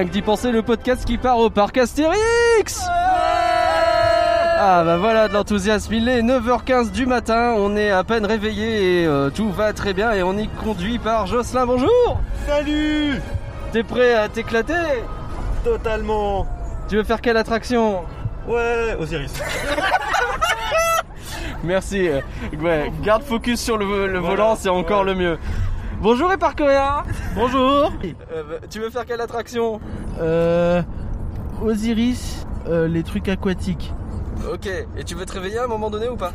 Rien que d'y penser, le podcast qui part au parc Astérix. Ah bah voilà de l'enthousiasme, il est 9h15 du matin, on est à peine réveillé et euh, tout va très bien et on y conduit par Jocelyn, bonjour. Salut. T'es prêt à t'éclater? Totalement. Tu veux faire quelle attraction? Ouais, Osiris. Merci, euh, ouais, garde focus sur le, le volant, c'est encore le mieux. Bonjour Éparcurien Bonjour Euh, Tu veux faire quelle attraction Euh. Osiris, euh, les trucs aquatiques. Ok, et tu veux te réveiller à un moment donné ou pas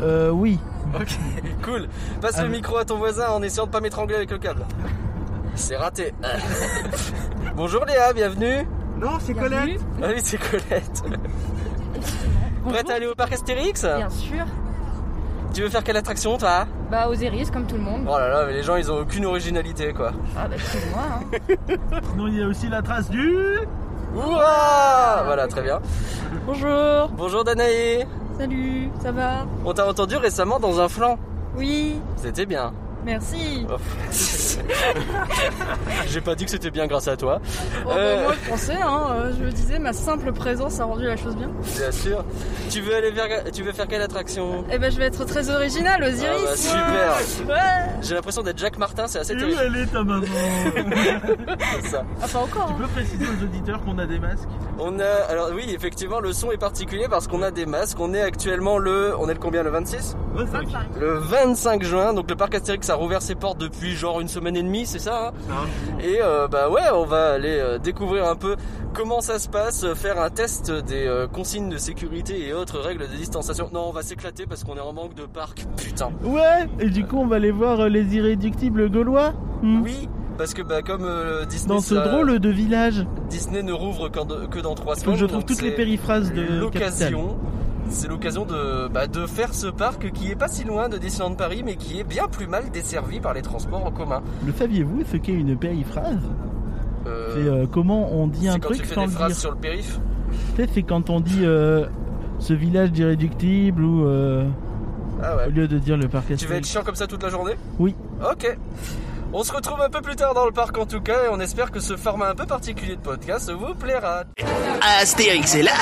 Euh, oui. Ok, cool. Passe Ah le oui. micro à ton voisin en essayant de pas m'étrangler avec le câble. C'est raté. Bonjour Léa, bienvenue. Non, c'est Colette. Ah oui, c'est Colette. Prête à aller au parc Astérix Bien sûr. Tu veux faire quelle attraction toi Bah Osiris comme tout le monde. Oh là là, mais les gens ils ont aucune originalité quoi. Ah bah excuse-moi. Hein. Sinon, il y a aussi la trace du. Ouah Voilà, très bien. Bonjour. Bonjour Danae. Salut. Ça va? On t'a entendu récemment dans un flanc. Oui. C'était bien. Merci. J'ai pas dit que c'était bien grâce à toi. Oh, bah, Euh. moi je pensais, hein, euh, je me disais, ma simple présence a rendu la chose bien. Bien sûr. Tu veux aller vers... Tu veux faire quelle attraction? Eh ben je vais être très original, Osiris. Ah bah, super. Ouais. J'ai l'impression d'être Jacques Martin, c'est assez Et où terrible. elle est ta maman ça. Ah pas encore. Tu hein. peux préciser aux auditeurs qu'on a des masques? On a, alors oui, effectivement, le son est particulier parce qu'on a des masques. On est actuellement le, on est le combien, le 26 Le 25 juin. Donc le parc Astérix a rouvert ses portes depuis genre une semaine et demie, c'est ça hein Et euh, bah ouais, on va aller euh, découvrir un peu comment ça se passe, euh, faire un test des consignes de sécurité et autres règles de distanciation. Non, on va s'éclater parce qu'on est en manque de parc. Putain. Ouais Et du coup, on va aller voir les irréductibles gaulois Hmm. Oui, parce que bah comme euh, Disney, Dans ce ça- drôle de village. Disney ne rouvre que dans trois semaines. je trouve toutes les périphrases de Capital. l'occasion. C'est l'occasion de, bah, de faire ce parc qui est pas si loin de Disneyland Paris, mais qui est bien plus mal desservi par les transports en commun. Le saviez-vous ce qu'est une périphrase Euh, C'est euh, comment on dit un quand truc tu fais sans des le phrases dire. sur le périph. Tu sais, c'est quand on dit euh, ce village d'irréductibles ou Ah au lieu de dire le parc Tu vas être chiant comme ça toute la journée? Oui. Ok. On se retrouve un peu plus tard dans le parc en tout cas, et on espère que ce format un peu particulier de podcast vous plaira. Astérix est là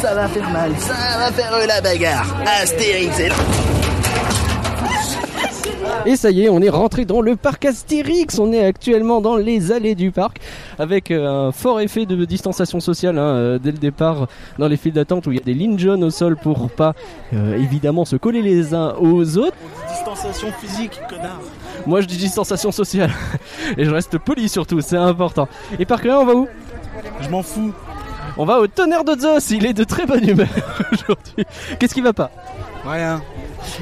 Ça va faire mal, ça va faire la bagarre. Astérix est là Et ça y est, on est rentré dans le parc Astérix. On est actuellement dans les allées du parc avec euh, un fort effet de distanciation sociale hein, euh, dès le départ dans les files d'attente où il y a des lignes jaunes au sol pour pas euh, évidemment se coller les uns aux autres. Distanciation physique, connard. Moi je dis distanciation sociale et je reste poli surtout, c'est important. Et par là, on va où Je m'en fous. On va au tonnerre de Zeus. Il est de très bonne humeur aujourd'hui. Qu'est-ce qui va pas Rien.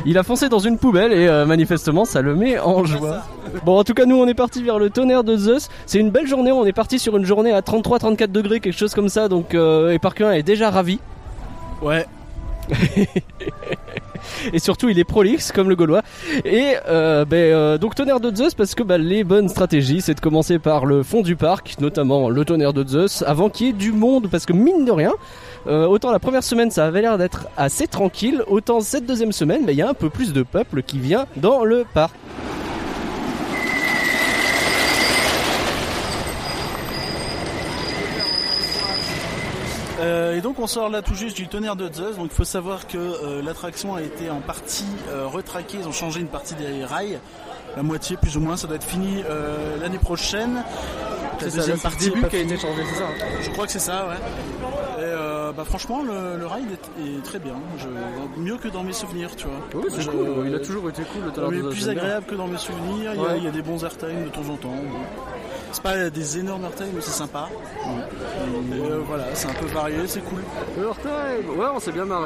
Il a foncé dans une poubelle et euh, manifestement ça le met en joie. Bon en tout cas nous on est parti vers le tonnerre de Zeus. C'est une belle journée, on est parti sur une journée à 33-34 degrés, quelque chose comme ça. Donc euh, et Parker est déjà ravi. Ouais. Et surtout il est prolixe comme le Gaulois. Et euh, ben, euh, donc tonnerre de Zeus parce que bah, les bonnes stratégies c'est de commencer par le fond du parc, notamment le tonnerre de Zeus, avant qu'il y ait du monde parce que mine de rien. euh, autant la première semaine ça avait l'air d'être assez tranquille, autant cette deuxième semaine ben, il y a un peu plus de peuple qui vient dans le parc. Euh, et donc on sort là tout juste du tonnerre de Zeus. Donc il faut savoir que euh, l'attraction a été en partie euh, retraquée. Ils ont changé une partie des rails, la moitié plus ou moins. Ça doit être fini euh, l'année prochaine. La deuxième partie est pas finie. changé, c'est ça Je crois que c'est ça, ouais. Et euh, bah, franchement, le, le ride est, est très bien. Je, mieux que dans mes souvenirs, tu vois. Oui, c'est Je- cool, il a toujours été cool le tonnerre de Zeus, plus bien. agréable que dans mes souvenirs. Il y a- y, a des bons airtime de temps en temps. C'est pas des énormes airtime, mais c'est sympa. Et, euh, voilà, c'est un peu varié, c'est cool. Overtime Ouais, on s'est bien marré.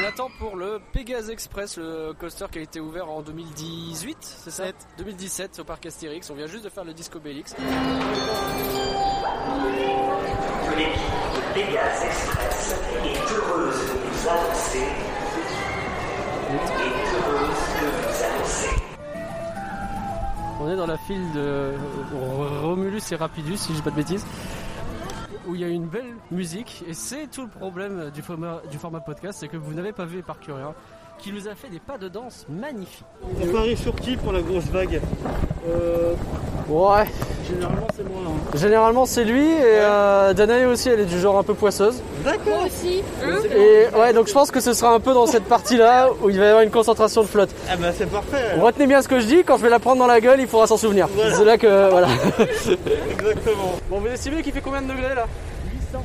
On attend pour le Pegasus Express, le coaster qui a été ouvert en 2018, c'est ça 2017 au parc Astérix. On vient juste de faire le Disco Bellix. L'équipe de Pégase Express est heureuse de vous annoncer. On est dans la file de Romulus et Rapidus, si je dis pas de bêtises, où il y a une belle musique. Et c'est tout le problème du format, du format podcast, c'est que vous n'avez pas vu Parcurien, qui nous a fait des pas de danse magnifiques. On parie sur qui pour la grosse vague? Ouais, Généralement, c'est moi. hein. Généralement, c'est lui et euh, Danae aussi, elle est du genre un peu poisseuse. Moi aussi. Et ouais, donc je pense que ce sera un peu dans cette partie-là où il va y avoir une concentration de flotte. Ah bah c'est parfait. Retenez bien ce que je dis, quand je vais la prendre dans la gueule, il faudra s'en souvenir. Voilà. C'est là que. Voilà. Exactement. Bon, vous estimez qu'il fait combien de degrés là? 800.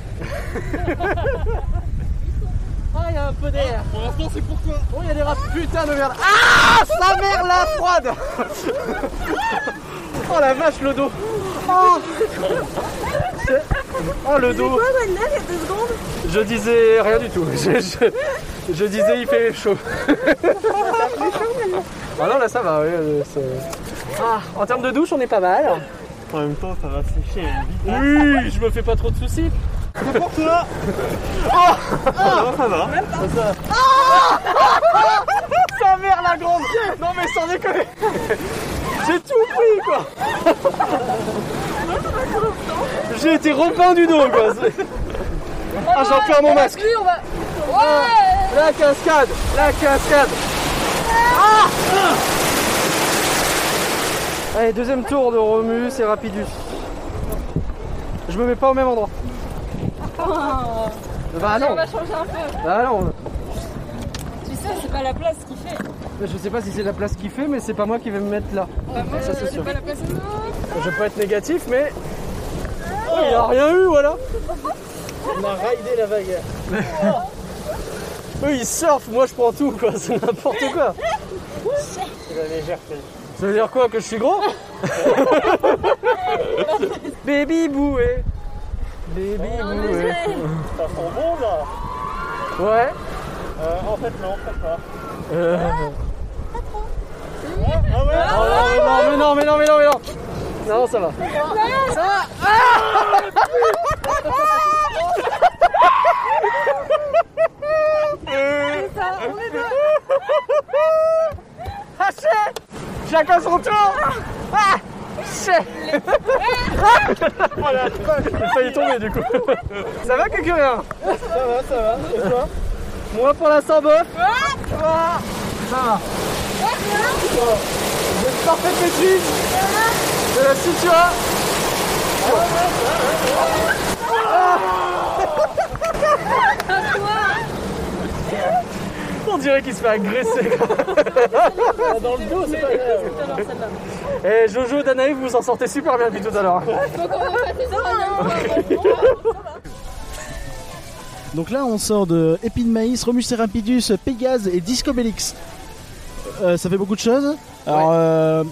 ah, il y a un peu d'air. Pour l'instant c'est pour toi. Oh, il y a des rats. Putain de merde. Ah, sa mère la froide Oh la vache, le dos. Oh, oh le dos. Je disais rien du tout. Je, je- je disais il fait chaud. ah non, là ça va. oui, euh, c'est- ah, en termes de douche, on est pas mal. En même temps ça va sécher vite. Oui, je me fais pas trop de soucis. Toi. Ah, non, ça va. Sa mère la grande Non mais sans déconner J'ai tout pris quoi J'ai été repeint du dos quoi Ah j'en perds mon masque Lui, on va. Ouais La cascade La cascade Ah Allez deuxième tour de Romus et Rapidus. Je me mets pas au même endroit. Bah On non va changer un peu. Bah non Tu sais, c'est pas la place qu'il fait. Je sais pas si c'est la place qu'il fait mais c'est pas moi qui vais me mettre là. Bah, moi, Ça, c'est sûr. pas la place. Je peux être négatif, mais. Oh, il a rien eu, voilà! On a raidé la vague. Eux, ils surfent, moi je prends tout, quoi, c'est n'importe quoi! C'est la légèreté. Ça veut dire quoi? Que je suis gros? Baby boué! Baby boué! Ça sent bon là. Ouais! Euh, en fait non, peut pas. Euh... Ah ouais. Oh non, mais non, mais non, mais non, mais non! Non, ça va. Ça va! Haché Chacun son tour Ah Voilà, failli tomber du coup. Ça va, Cucurien Ça va, ça va. Et toi? Moi pour l'instant, bof. Ah, Ça va. Parfait maîtrise de la situation. On dirait qu'il se fait agresser. Dans le dos, c'est pas grave. Et Jojo, Danae, vous vous en sortez super bien depuis tout à l'heure. Donc là, on sort de Épine Maïs, Romus et Rapidus, Pégase et Disco Bellix. Euh, ça fait beaucoup de choses. Alors, euh,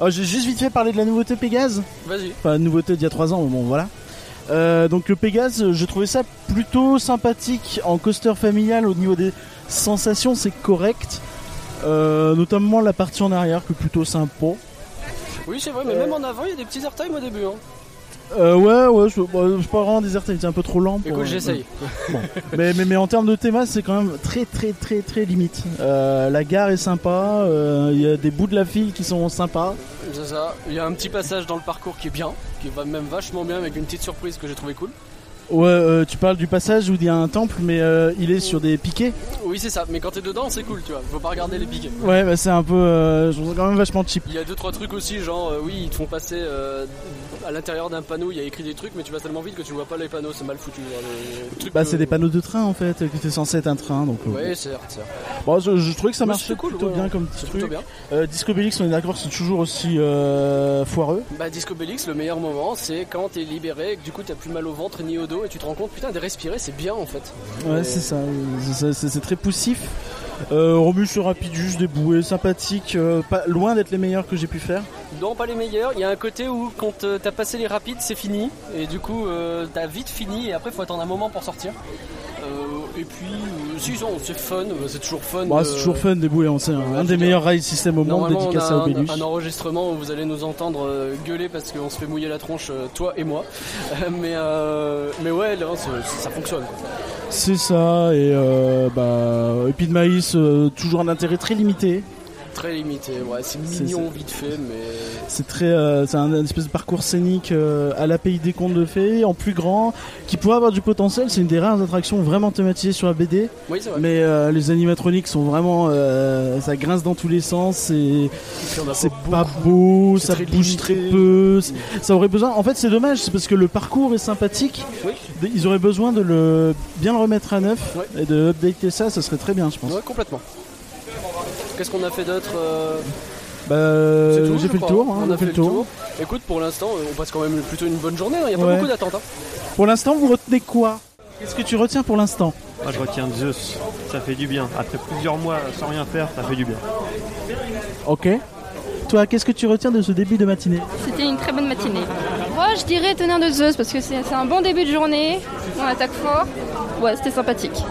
oh, j'ai juste vite fait parler de la nouveauté Pégase. Vas-y. Enfin, nouveauté d'il y a 3 ans, mais bon, voilà. Euh, donc le Pégase, je trouvais ça plutôt sympathique en coaster familial au niveau des sensations, c'est correct. Euh, notamment la partie en arrière qui est plutôt sympa. Oui, c'est vrai, mais même en avant, il y a des petits airtime au début. Hein. Euh, ouais, ouais, je, bah, je pas vraiment déserté, il était un peu trop lent. pour- Écoute, j'essaye. Bon. mais, mais, mais en termes de théma, c'est quand même très très très très limite. Euh, la gare est sympa, euh, il y a des bouts de la file qui sont sympas. C'est ça. Il y a un petit passage dans le parcours qui est bien, qui va même vachement bien avec une petite surprise que j'ai trouvé cool. Ouais, euh, tu parles du passage où il y a un temple, mais euh, il est sur des piquets. Oui, c'est ça. Mais quand t'es dedans, c'est cool, tu vois. Faut pas regarder les piquets. Ouais, bah, c'est un peu, euh, je trouve quand même vachement cheap. Il y a deux trois trucs aussi, genre euh, oui, ils te font passer euh, à l'intérieur d'un panneau, il y a écrit des trucs, mais tu vas tellement vite que tu vois pas les panneaux, c'est mal foutu. genre, Bah, que- c'est des panneaux de train en fait, qui étaient censés être un train, donc. Ouais, certes, certes. Bon, je, je trouvais que ça Mais marchait c'est cool, plutôt ouais, bien ouais. comme petit C'est truc. plutôt bien. Disco Bellix, on est d'accord, c'est toujours aussi foireux. Bah Disco Bellix, le meilleur moment, c'est quand t'es libéré, et que du coup t'as plus mal au ventre ni au dos, et tu te rends compte, putain, de respirer, c'est bien en fait. Ouais, Et- c'est ça, c'est très poussif. Euh, Romus sur Rapidus, des bouées sympathiques, euh, pas, loin d'être les meilleurs que j'ai pu faire. Non, pas les meilleurs. Il y a un côté où quand euh, t'as passé les rapides, c'est fini. Et du coup, euh, t'as vite fini. Et après, faut attendre un moment pour sortir. Et puis, euh, si, c'est fun. euh, C'est toujours fun. Bah, de- c'est toujours fun des bouées, on sait, un, Ouais, un des veux meilleurs rail système au monde a à un, Obélus. un enregistrement où vous allez nous entendre euh, gueuler parce qu'on se fait mouiller la tronche, euh, toi et moi. Mais, mais ouais, là, ça fonctionne. C'est ça, et bah, épi de maïs, toujours un intérêt très limité. Très limité, ouais, c'est mignon vite fait, mais. C'est très, euh, c'est un, espèce de parcours scénique euh, à la pays des contes de fées, en plus grand, qui pourrait avoir du potentiel. C'est une des rares attractions vraiment thématisées sur la BD. Oui, vrai. Mais euh, les animatroniques sont vraiment, euh, ça grince dans tous les sens. C'est, pas beau, ça très bouge limité. très peu. Ça aurait besoin. En fait, c'est dommage, c'est parce que le parcours est sympathique. Oui. Ils auraient besoin de le bien le remettre à neuf et de updater ça. Ça serait très bien, je pense. Ouais, complètement. Qu'est-ce qu'on a fait d'autre euh, Bah, tout, j'ai fait le tour. hein, on a fait le tour. Écoute, pour l'instant, euh, on passe quand même plutôt une bonne journée. Il n'y a pas Ouais. beaucoup d'attentes. hein. Pour l'instant, vous retenez quoi? Qu'est-ce que tu retiens pour l'instant? Moi je retiens Zeus, ça fait du bien. Après plusieurs mois sans rien faire, ça fait du bien. Ok. Toi, qu'est-ce que tu retiens de ce début de matinée? C'était une très bonne matinée. Moi, je dirais tenir de Zeus parce que c'est c'est un bon début de journée. On attaque fort. Ouais, c'était sympathique.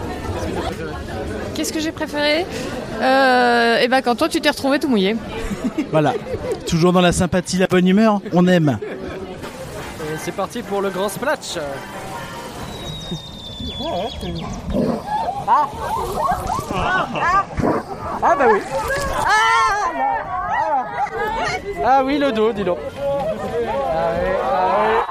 Qu'est-ce que j'ai préféré? Euh, Et ben quand toi tu t'es retrouvé tout mouillé. Voilà. Toujours dans la sympathie, la bonne humeur, on aime. Et c'est parti pour le grand splash. Ah bah oui. Ah oui, le dos, dis donc. Ah oui, ah oui,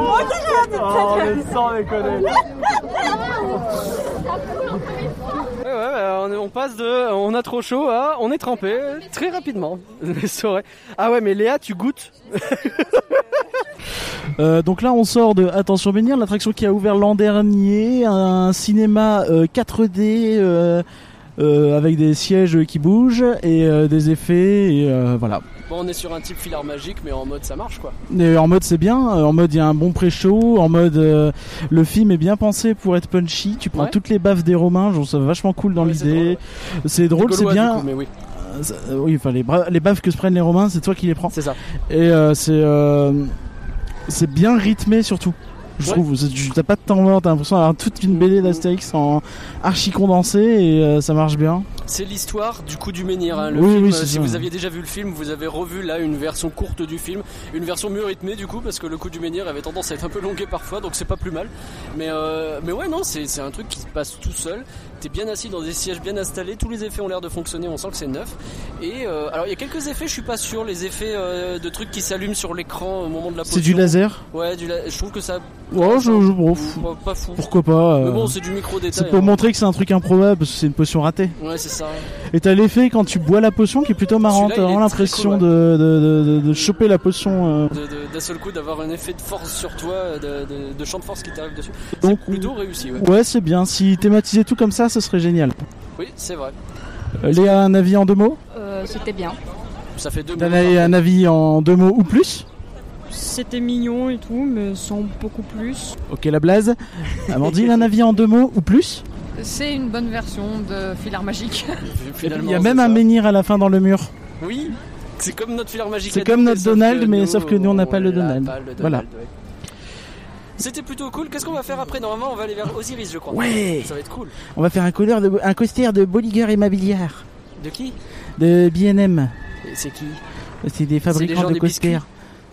Oh, mais sans déconner. Ouais, ouais, bah, on, on passe de on a trop chaud à on est trempé très rapidement. C'est vrai. Ah ouais, mais Léa, tu goûtes Euh, donc là, on sort de Attention Bénir, l'attraction qui a ouvert l'an dernier, un cinéma euh, 4D euh, euh, avec des sièges qui bougent et euh, des effets. Et, euh, voilà. Bon, on est sur un type filard magique, mais en mode ça marche quoi. Et en mode c'est bien, euh, en mode il y a un bon pré-show, en mode euh, le film est bien pensé pour être punchy, tu prends Ouais. toutes les baffes des Romains, je trouve ça vachement cool dans Ouais, l'idée. C'est drôle, c'est bien. coup, mais oui, Euh, oui, enfin les, les baffes que se prennent les Romains, c'est toi qui les prends. c'est ça. Et euh, c'est euh, c'est bien rythmé surtout. Je Ouais. trouve, tu- t'as pas de temps mort, t'as l'impression d'avoir toute une BD d'Astérix en archi condensé et euh, ça marche bien. C'est l'histoire du coup du menhir. hein. Le Oui, film, oui, euh, si ça. vous aviez déjà vu le film, vous avez revu là une version courte du film, une version mieux rythmée du coup, parce que le coup du menhir avait tendance à être un peu longué parfois, donc c'est pas plus mal. Mais euh, mais ouais non, c'est un truc qui se passe tout seul. T'es bien assis dans des sièges bien installés, tous les effets ont l'air de fonctionner, on sent que c'est neuf. Et euh, alors il y a quelques effets, je suis pas sûr, les effets euh, de trucs qui s'allument sur l'écran au moment de la C'est du laser? Ouais, du la- je trouve que ça. Ouais, je, je brouf. Pas, pas fou. Pourquoi pas Mais bon, c'est du micro détail. C'est pour montrer que c'est un truc improbable parce que c'est une potion ratée. Ouais, c'est ça. Et t'as l'effet quand tu bois la potion qui est plutôt marrant. T'as vraiment l'impression cool, de, de, de, de choper la potion. euh. de- de- d'un seul coup d'avoir un effet de force sur toi, de, de, de champ de force qui t'arrive dessus. Donc, plutôt réussi, ouais. Ouais, c'est bien. Si thématisait tout comme ça, ce serait génial. Oui, c'est vrai. Euh, Léa, un avis en deux mots? Euh, c'était bien. Ça fait deux Un, moments. un avis en deux mots ou plus? C'était mignon et tout, mais sans beaucoup plus. Ok, la blaze. Amandine, un avis en deux mots ou plus? C'est une bonne version de filard magique. Il y a même ça. un menhir à la fin dans le mur. Oui, c'est comme notre filaire magique. C'est comme notre Donald, mais sauf que nous, on n'a pas le Donald. pas, le Voilà. ouais. C'était plutôt cool. Qu'est-ce qu'on va faire après? Normalement, on va aller vers Osiris, je crois. Ouais Ça va être cool. On va faire un, couleur de, un coaster de Bolliger Immobilière. De qui? De BNM. Et C'est qui? C'est des fabricants de coasters.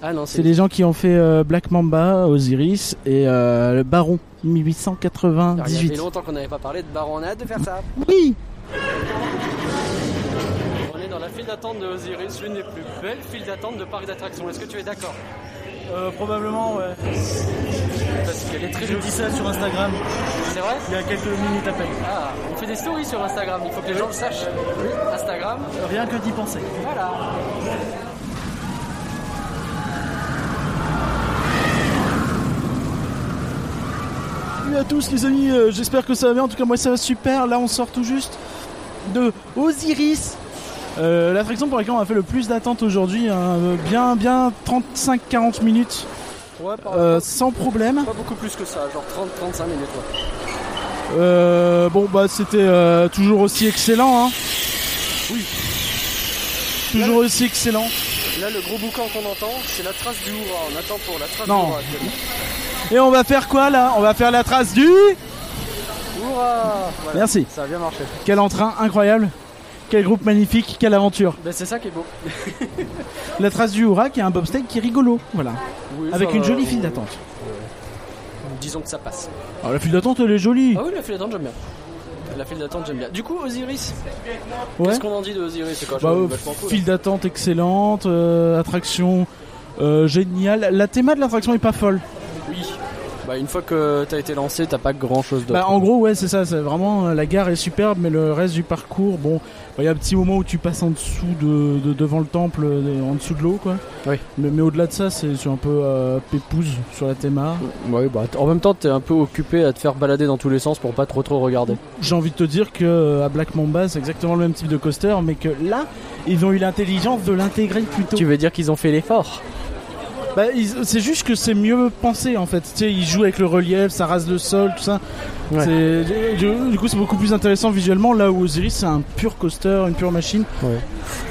Ah non, C'est c'est les gens qui ont fait euh, Black Mamba, Osiris et euh, le Baron Alors, Il y 1898. avait longtemps qu'on n'avait pas parlé de Baron. On a hâte de faire ça. Oui On est dans la file d'attente de Osiris, l'une des plus belles files d'attente de parc d'attractions. Est-ce que tu es d'accord? Euh, Probablement, ouais. Parce qu'elle est très Je dis ça sur Instagram C'est vrai? Il y a quelques minutes à peine. Ah, on fait des stories sur Instagram, il faut que les gens le sachent. Instagram, Rien que d'y penser. voilà. Salut à tous les amis, euh, j'espère que ça va bien. En tout cas, moi ça va super. Là, on sort tout juste de Osiris. Euh, L'attraction pour laquelle on a fait le plus d'attente aujourd'hui, hein, euh, bien bien 35-40 minutes Ouais, par euh, sans problème. Pas beaucoup plus que ça, genre 30-35 minutes. ouais. Bon bah c'était toujours aussi excellent. Hein. Oui. Toujours aussi excellent. Là, le gros boucan qu'on entend, c'est la trace du hurrah. On attend pour la trace Non. du hurrah. Et on va faire quoi là? On va faire la trace du... Voilà, Merci. Ça a bien marché. Quel entrain incroyable. Quel groupe magnifique, quelle aventure. Ben, c'est ça qui est beau. La trace du Hura qui est un bobsleigh qui est rigolo, voilà. Oui, Avec une jolie euh, file d'attente. Disons que ça passe. Alors la file d'attente elle est jolie. Ah oui, la file d'attente, j'aime bien. La file d'attente, j'aime bien. Du coup, Osiris, Ouais. qu'est-ce qu'on en dit de Osiris? Bah, euh, cool. file d'attente excellente, euh, attraction euh, géniale. La théma de l'attraction est pas folle. Bah, une fois que t'as été lancé, t'as pas grand chose d'autre. Bah, en gros, ouais, c'est ça. C'est vraiment euh, la gare est superbe, mais le reste du parcours, bon, bah, il y a un petit moment où tu passes en dessous de, de- devant le temple, euh, en dessous de l'eau, quoi. Oui. Mais, mais au-delà de ça, c'est un peu euh, pépouze sur la théma. Ouais, bah, en même temps, t'es un peu occupé à te faire balader dans tous les sens pour pas trop trop regarder. J'ai envie de te dire que euh, à Black Mamba, c'est exactement le même type de coaster, mais que là, ils ont eu l'intelligence de l'intégrer plutôt. Tu veux dire qu'ils ont fait l'effort? Bah, c'est juste que c'est mieux pensé en fait. Tu sais, ils jouent avec le relief, ça rase le sol, tout ça. Ouais. Du- Du coup, c'est beaucoup plus intéressant visuellement. Là où Osiris, c'est un pur coaster, une pure machine.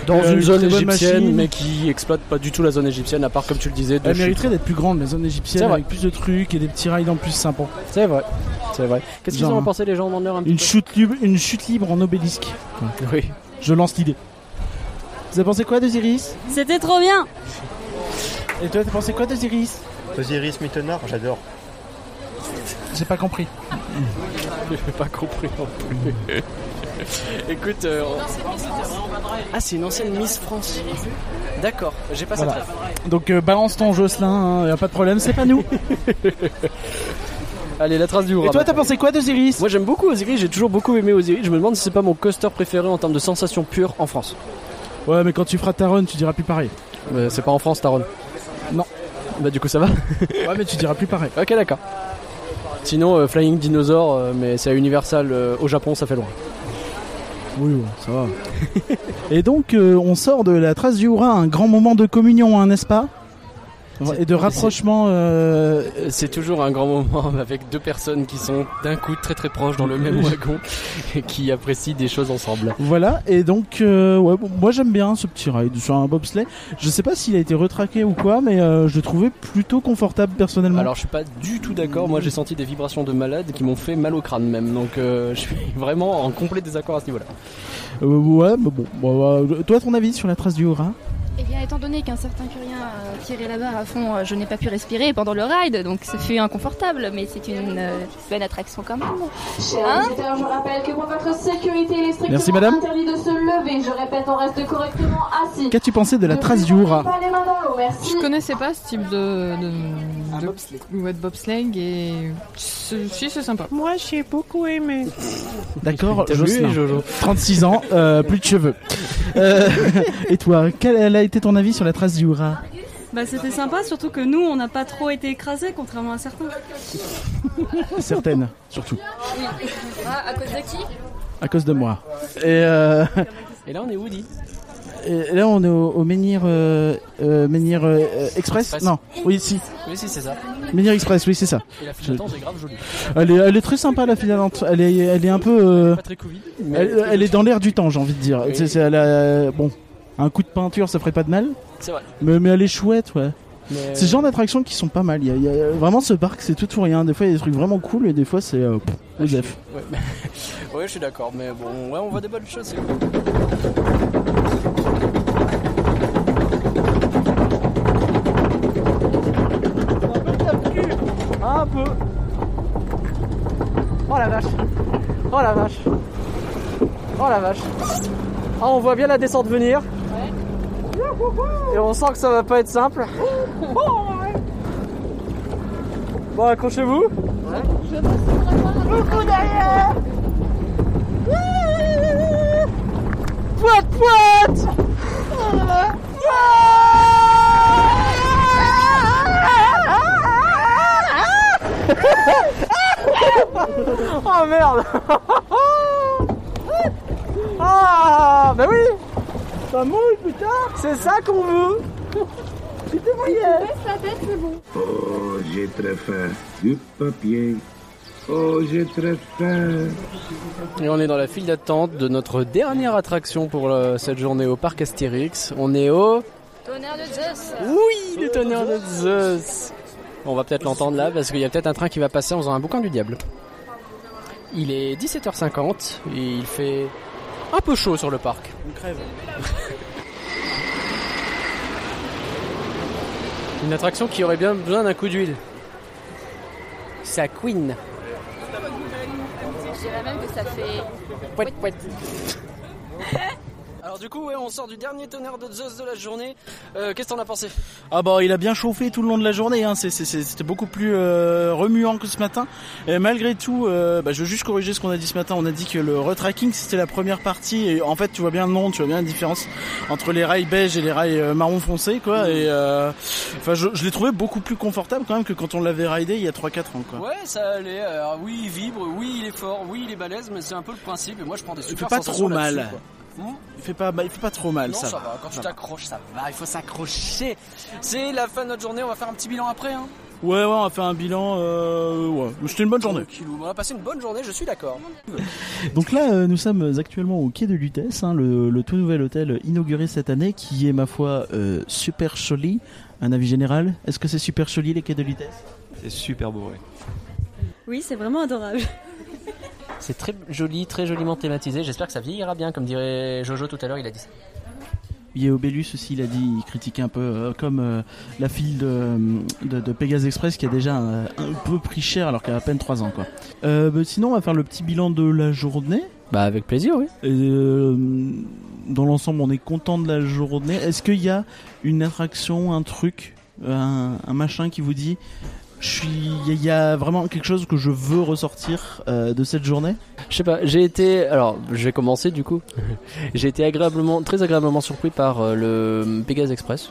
Dans Euh, une une zone égyptienne, machine. mais qui exploite pas du tout la zone égyptienne, à part comme tu le disais. de Elle chute. mériterait d'être plus grande, la zone égyptienne, avec plus de trucs et des petits rides en plus sympas. C'est vrai. C'est vrai. Qu'est-ce qu'ils en ont pensé les gens dans un petit Une peu chute, libre, une chute libre en obélisque. Oui. Je lance l'idée. Vous avez pensé quoi d'Osiris? C'était trop bien Et toi, t'as pensé quoi d'Osiris Osiris Mittenard, j'adore. J'ai pas compris. Je n'ai pas compris non plus. Écoute, euh, ah c'est une ancienne Miss France. D'accord, j'ai pas Voilà. rêve. Donc euh, balance ton Jocelyn, hein, y a pas de problème, c'est pas nous. Allez, la trace du. Et toi, t'as pensé quoi d'Osiris Moi j'aime beaucoup Osiris, j'ai toujours beaucoup aimé Osiris. Je me demande si c'est pas mon coaster préféré en termes de sensations pures en France. Ouais, mais quand tu feras ta run, tu diras plus pareil. Euh, c'est pas en France, Taron Non. Bah du coup ça va Ouais, mais tu diras plus pareil. Ok, d'accord. Sinon, euh, Flying Dinosaur, euh, mais c'est à Universal euh, au Japon, ça fait loin. Oui, ouais, ça va. Et donc, on sort de la trace du Hura, un grand moment de communion, hein, n'est-ce pas? Et de rapprochement. euh, C'est toujours un grand moment avec deux personnes qui sont d'un coup très très proches dans le même wagon et qui apprécient des choses ensemble. Voilà, et donc, euh, ouais, bon, moi j'aime bien ce petit ride sur un bobsleigh. Je sais pas s'il a été retraqué ou quoi, mais euh, je le trouvais plutôt confortable personnellement. Alors je suis pas du tout d'accord, moi j'ai senti des vibrations de malade qui m'ont fait mal au crâne même, donc je suis vraiment en complet désaccord à ce niveau-là. Ouais, mais bon. bon, euh, toi, ton avis sur la trace du Hura Eh bien, étant donné qu'un certain curien a tiré la barre à fond, euh, je n'ai pas pu respirer pendant le ride, donc ce fut inconfortable, mais c'est une euh, belle attraction quand même. Chers Hein visiteurs, je rappelle que pour votre sécurité, il est strictement Merci, madame. interdit de se lever. Je répète, on reste correctement assis. Qu'as-tu pensé de la trace du merci. Je connaissais pas ce type de, de, de, ouais, de bobsleigh et c'est- si c'est sympa. Moi, j'ai beaucoup aimé. D'accord, Jocelyn. Jojo 36 ans, euh, plus de cheveux. Euh, et toi, quel a été ton avis sur la trace du Hura Bah c'était sympa, surtout que nous on n'a pas trop été écrasés contrairement à certains. Certaines, surtout. Ah, à cause de qui? À cause de moi. Et, euh, Et là on est Woody. Et là, on est au, au Menhir, euh, euh, Menhir euh, Express Express. Non, oui, si. Oui si c'est ça. Menhir Express, oui, c'est ça. Et la file d'attente est grave jolie. Elle est, elle est très sympa, la file d'attente. Elle est, elle est un peu. euh, Pas très Covid. mais elle, est dans l'air du temps, j'ai envie de dire. Oui. C'est, c'est- elle a- bon, un coup de peinture, ça ferait pas de mal. C'est vrai. Mais, mais elle est chouette, ouais. Mais- C'est ce genre d'attractions qui sont pas mal. Il y a, il y a- vraiment ce parc, c'est tout ou rien. Des fois, il y a des trucs vraiment cool et des fois, c'est euh, pff. Ouais, mais- ouais, je suis d'accord, mais bon, ouais, on voit des bonnes choses. c'est cool. Oh la vache. Oh la vache. Ah, on voit bien la descente venir. Et on sent que ça va pas être simple. Bon, accrochez-vous. Poite, poite Oh merde Ah bah oui Ça mouille, putain C'est ça qu'on veut Oh, j'ai très faim. Du papier. Oh, j'ai très faim. Et on est dans la file d'attente de notre dernière attraction pour euh, cette journée au parc Astérix. On est au... Tonnerre de Zeus Oui, le tonnerre de Zeus On va peut-être l'entendre là parce qu'il y a peut-être un train qui va passer en faisant un boucan du diable. Il est 17h50 et il fait un peu chaud sur le parc. On crève. Une attraction qui aurait bien besoin d'un coup d'huile. C'est à Queen. Je dirais même que ça fait. Pouet, pouet. Alors du coup, ouais, on sort du dernier tonnerre de Zeus de la journée. Euh, Qu'est-ce que t'en as pensé Ah bah il a bien chauffé tout le long de la journée, hein. C'était beaucoup plus euh, remuant que ce matin. Et malgré tout, euh, bah, je veux juste corriger ce qu'on a dit ce matin. On a dit que le retracking c'était la première partie. Et en fait tu vois bien le nom, tu vois bien la différence entre les rails beige et les rails marron foncé quoi. Et euh, enfin je, je l'ai trouvé beaucoup plus confortable quand même que quand on l'avait ridé il y a 3-4 ans quoi. Ouais, ça allait. Alors, oui, il vibre, oui, il est fort, oui, il est balèze, mais c'est un peu le principe. Et moi, je prends des Il super fait pas trop mal. Hmm Il fait pas, bah, il fait pas trop mal non, ça. ça, va. Quand tu t'accroches, ça va. Il faut s'accrocher. C'est la fin de notre journée. On va faire un petit bilan après. Hein. Ouais ouais on va faire un bilan. Euh, ouais. C'était une bonne journée. On va passer une bonne journée. Je suis d'accord. Donc là, euh, nous sommes actuellement au quai de Lutèce, hein, le, le tout nouvel hôtel inauguré cette année, qui est ma foi euh, super joli. Un avis général Est-ce que c'est super joli les quais de Lutèce C'est super beau, ouais. Oui, c'est vraiment adorable. C'est très joli, très joliment thématisé. J'espère que ça vieillira bien, comme dirait Jojo tout à l'heure, il a dit ça. Obélus aussi, il a dit, il critiquait un peu, euh, comme euh, la file de, de, de Pegasus Express qui a déjà un, un peu pris cher alors qu'elle a à peine 3 ans. Quoi. Euh, bah, sinon, on va faire le petit bilan de la journée. Bah avec plaisir, oui. Et, euh, dans l'ensemble, on est content de la journée. Est-ce qu'il y a une attraction, un truc, un, un machin qui vous dit, il y a- vraiment quelque chose que je veux ressortir euh, de cette journée? Je sais pas, j'ai été. Alors, je vais commencer du coup. j'ai été agréablement, très agréablement surpris par euh, le Pegasus Express.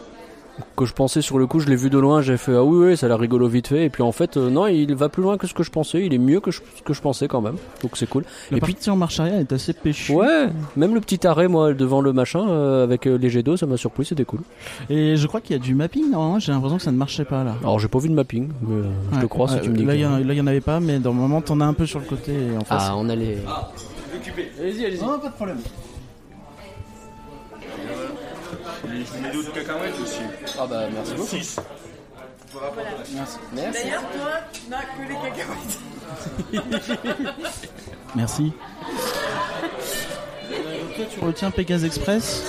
Que je pensais sur le coup, je l'ai vu de loin, j'ai fait ah oui, oui, ça a l'air rigolo vite fait. Et puis en fait, euh, non, il va plus loin que ce que je pensais. Il est mieux que je- ce que je pensais quand même. Donc c'est cool. La et puis, partie en marche arrière est assez péchue. ouais, même le petit arrêt, moi, devant le machin, euh, avec euh, les jets d'eau, ça m'a surpris, c'était cool. Et je crois qu'il y a du mapping, normalement, j'ai l'impression que ça ne marchait pas là. Alors j'ai pas vu de mapping, mais euh, je te Ouais, crois si tu me dis là, que- il y en- là, il y en avait pas, mais dans le moment, t'en as un peu sur le côté et en face. Ah, on allait. Allez-y, allez-y. Non, pas de problème. Je vous mets d'autres cacahuètes aussi. Ah bah merci beaucoup. Six. Merci. Merci. D'ailleurs, toi, n'as que les cacahuètes. Merci. toi, tu retiens Pegasus Express?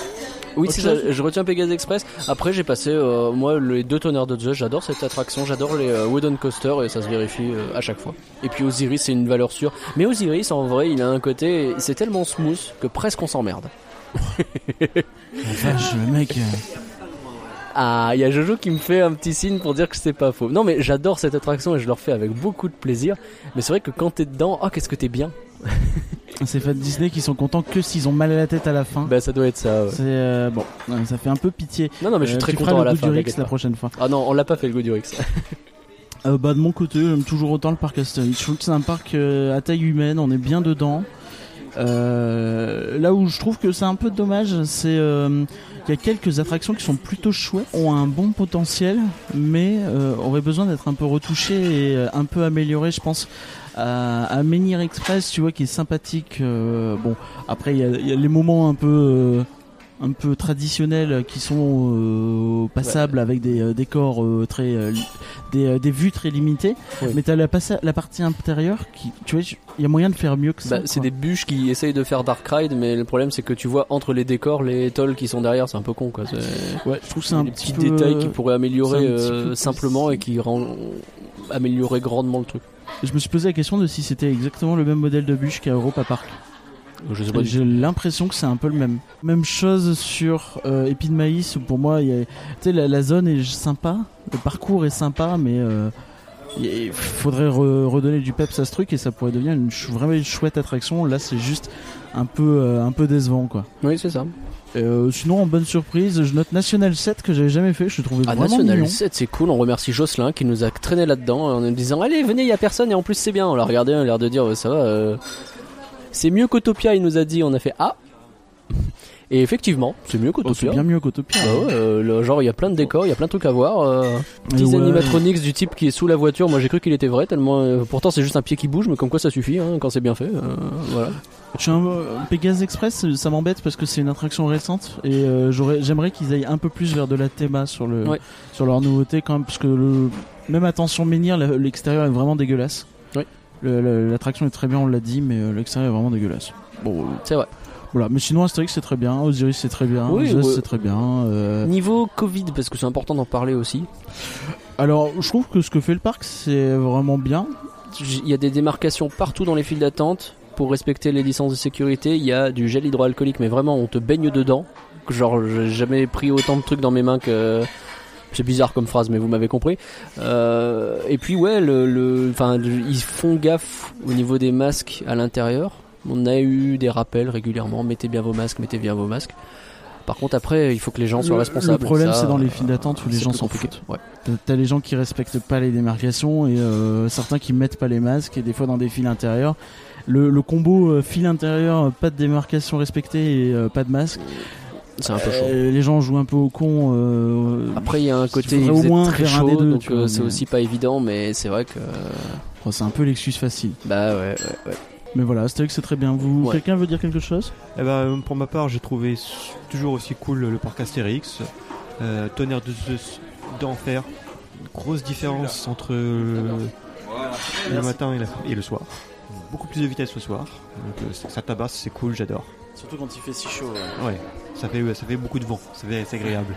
Oui, c'est ça, je retiens Pegasus Express. Après, j'ai passé, euh, moi, les deux tonnerres de Zeus. J'adore cette attraction, j'adore les euh, Wooden Coaster et ça se vérifie euh, à chaque fois. Et puis Osiris, c'est une valeur sûre. Mais Osiris, en vrai, il a un côté, c'est tellement smooth que presque on s'emmerde. Vache, le mec. euh, Ah, il y a Jojo qui me fait un petit signe pour dire que c'est pas faux. Non, mais j'adore cette attraction et je le refais avec beaucoup de plaisir. Mais c'est vrai que quand t'es dedans, oh, qu'est-ce que t'es bien. C'est fait Disney qui sont contents que s'ils ont mal à la tête à la fin. Bah, ça doit être ça. ouais. C'est euh, bon, ouais, ça fait un peu pitié. Non, non, mais je suis Euh, très tu content à la fin. du Rix t'inquiète la prochaine fois. Ah non, on l'a pas fait le goût du Rix. Euh, bah de mon côté, j'aime toujours autant le parc Astérix. Je trouve que c'est un parc euh, à taille humaine, on est bien dedans. Euh, là où je trouve que c'est un peu dommage, c'est euh, qu'il y a quelques attractions qui sont plutôt chouettes, ont un bon potentiel, mais euh, auraient besoin d'être un peu retouchées et euh, un peu améliorées, je pense. À, à Menhir Express, tu vois, qui est sympathique. bon, après il y y a les moments un peu un peu traditionnels qui sont euh, passables avec des euh, décors euh, très des, des vues très limitées Oui. mais t'as la, la partie intérieure qui tu vois il y a moyen de faire mieux que ça Bah, c'est des bûches qui essayent de faire Dark Ride, mais le problème c'est que tu vois entre les décors les tolls qui sont derrière, c'est un peu con quoi. Ouais je trouve c'est un petit peu- détails qui pourraient améliorer simplement et qui rend améliorer grandement le truc. je me suis posé la question de si c'était exactement le même modèle de bûche qu'à Europa Park Je sais pas du j'ai l'impression que c'est un peu le même même chose sur euh, Épi de Maïs où pour moi y a la, la zone est sympa le parcours est sympa mais euh, il faudrait re- redonner du peps à ce truc et ça pourrait devenir une vraiment une chouette attraction là c'est juste un peu euh, un peu décevant quoi Oui, c'est ça. Euh, sinon, en bonne surprise, je note National 7 que j'avais jamais fait. Je trouvais Ah, vraiment National mignon. 7, c'est cool. On remercie Jocelyn qui nous a traîné là-dedans en nous disant Allez, venez, il y a personne et en plus c'est bien. On l'a regardé, on a l'air de dire Ça va, euh, c'est mieux qu'Utopia. Il nous a dit On a fait Ah Et effectivement, c'est mieux Oh, qu'Utopia. c'est bien mieux qu'Utopia. Bah ouais, euh, le- genre il y a plein de décors, il y a plein de trucs à voir. Euh, Et petits ouais. animatronics du type qui est sous la voiture, moi j'ai cru qu'il était vrai tellement. euh, pourtant c'est juste un pied qui bouge, mais comme quoi ça suffit hein, quand c'est bien fait. euh, voilà. Je suis un, Pegasus Express, ça m'embête parce que c'est une attraction récente et j'aurais, j'aimerais qu'ils aillent un peu plus vers de la théma sur le, Ouais. sur leur nouveauté quand même, parce que le, même attention menhir, le- l'extérieur est vraiment dégueulasse. L'attraction est très bien, on l'a dit, mais euh, l'extérieur est vraiment dégueulasse. Bon, euh, C'est vrai. Voilà, mais sinon Astérix c'est très bien, Osiris c'est très bien, Oui, Zeus ouais. c'est très bien. euh, Niveau Covid, parce que c'est important d'en parler aussi. Alors, je trouve que ce que fait le parc c'est vraiment bien. Il y a des démarcations partout dans les files d'attente pour respecter les licences de sécurité. Il y a du gel hydroalcoolique, mais vraiment on te baigne dedans. Genre, j'ai jamais pris autant de trucs dans mes mains que. C'est bizarre comme phrase, mais vous m'avez compris. Euh, et puis ouais, le, enfin, ils font gaffe au niveau des masques à l'intérieur. On a eu des rappels régulièrement. Mettez bien vos masques, mettez bien vos masques. Par contre, après, il faut que les gens soient Le- responsables. Le problème c'est dans les files d'attente où les gens s'en foutent. Ouais. T'as- les gens qui respectent pas les démarcations et euh, certains qui mettent pas les masques et des fois dans des files intérieures. Le, le combo euh, file intérieure, pas de démarcation respectée et euh, pas de masque. C'est un peu chaud. Euh, les gens jouent un peu au con. euh, Après, il y a un côté, il au moins très un chaud, des deux, donc vois, euh, c'est mais- aussi pas évident, mais c'est vrai que. Oh, c'est un peu l'excuse facile. Bah ouais, ouais, ouais. Mais voilà, Astérix c'est très bien. Vous, Ouais. quelqu'un veut dire quelque chose? Eh ben, pour ma part, j'ai trouvé toujours aussi cool le parc Astérix. Euh, tonnerre de Zeus d'enfer. Grosse différence entre euh, le matin et, la- et le soir. Beaucoup plus de vitesse le soir. Donc euh, ça tabasse, c'est cool, j'adore. Surtout quand il fait si chaud. Ouais, ça fait, ça fait beaucoup de vent, ça fait- c'est agréable.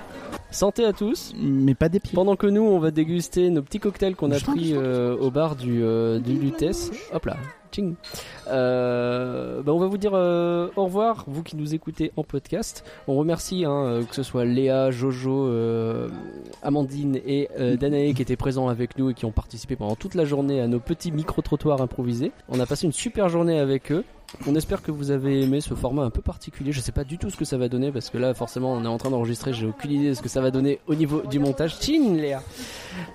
Santé à tous. Mais pas des pieds. Pendant que nous, on va déguster nos petits cocktails qu'on a pris euh, au bar du, euh, du Lutèce. Hop là, ching. Euh, bah, on va vous dire euh, au revoir, vous qui nous écoutez en podcast. On remercie hein, euh, que ce soit Léa, Jojo, euh, Amandine et euh, Danae qui étaient présents avec nous et qui ont participé pendant toute la journée à nos petits micro-trottoirs improvisés. On a passé une super journée avec eux. On espère que vous avez aimé ce format un peu particulier. Je sais pas du tout ce que ça va donner parce que là, forcément, on est en train d'enregistrer. J'ai aucune idée de ce que ça va donner au niveau du montage. Chin, Léa.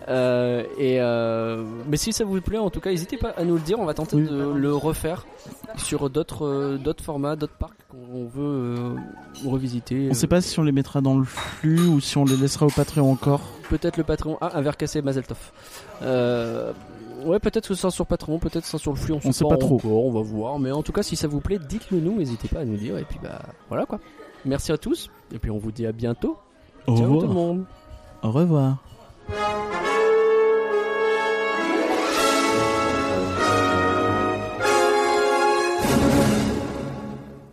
Euh, et euh, mais si ça vous plaît, en tout cas, n'hésitez pas à nous le dire. On va tenter de le refaire sur d'autres euh, d'autres formats, d'autres parcs qu'on veut revisiter. On sait pas si on les mettra dans le flux ou si on les laissera au Patreon encore. Peut-être le Patreon. Ah, un verre cassé, Mazeltov. Ouais, peut-être que ça sera sur Patreon, peut-être sera sur le flux. On, On sait pas trop. encore, on va voir. Mais en tout cas, si ça vous plaît, dites-le nous. N'hésitez pas à nous dire. Et puis, bah, voilà quoi. Merci à tous. Et puis, on vous dit à bientôt. Au Ciao revoir. tout le monde. Au revoir.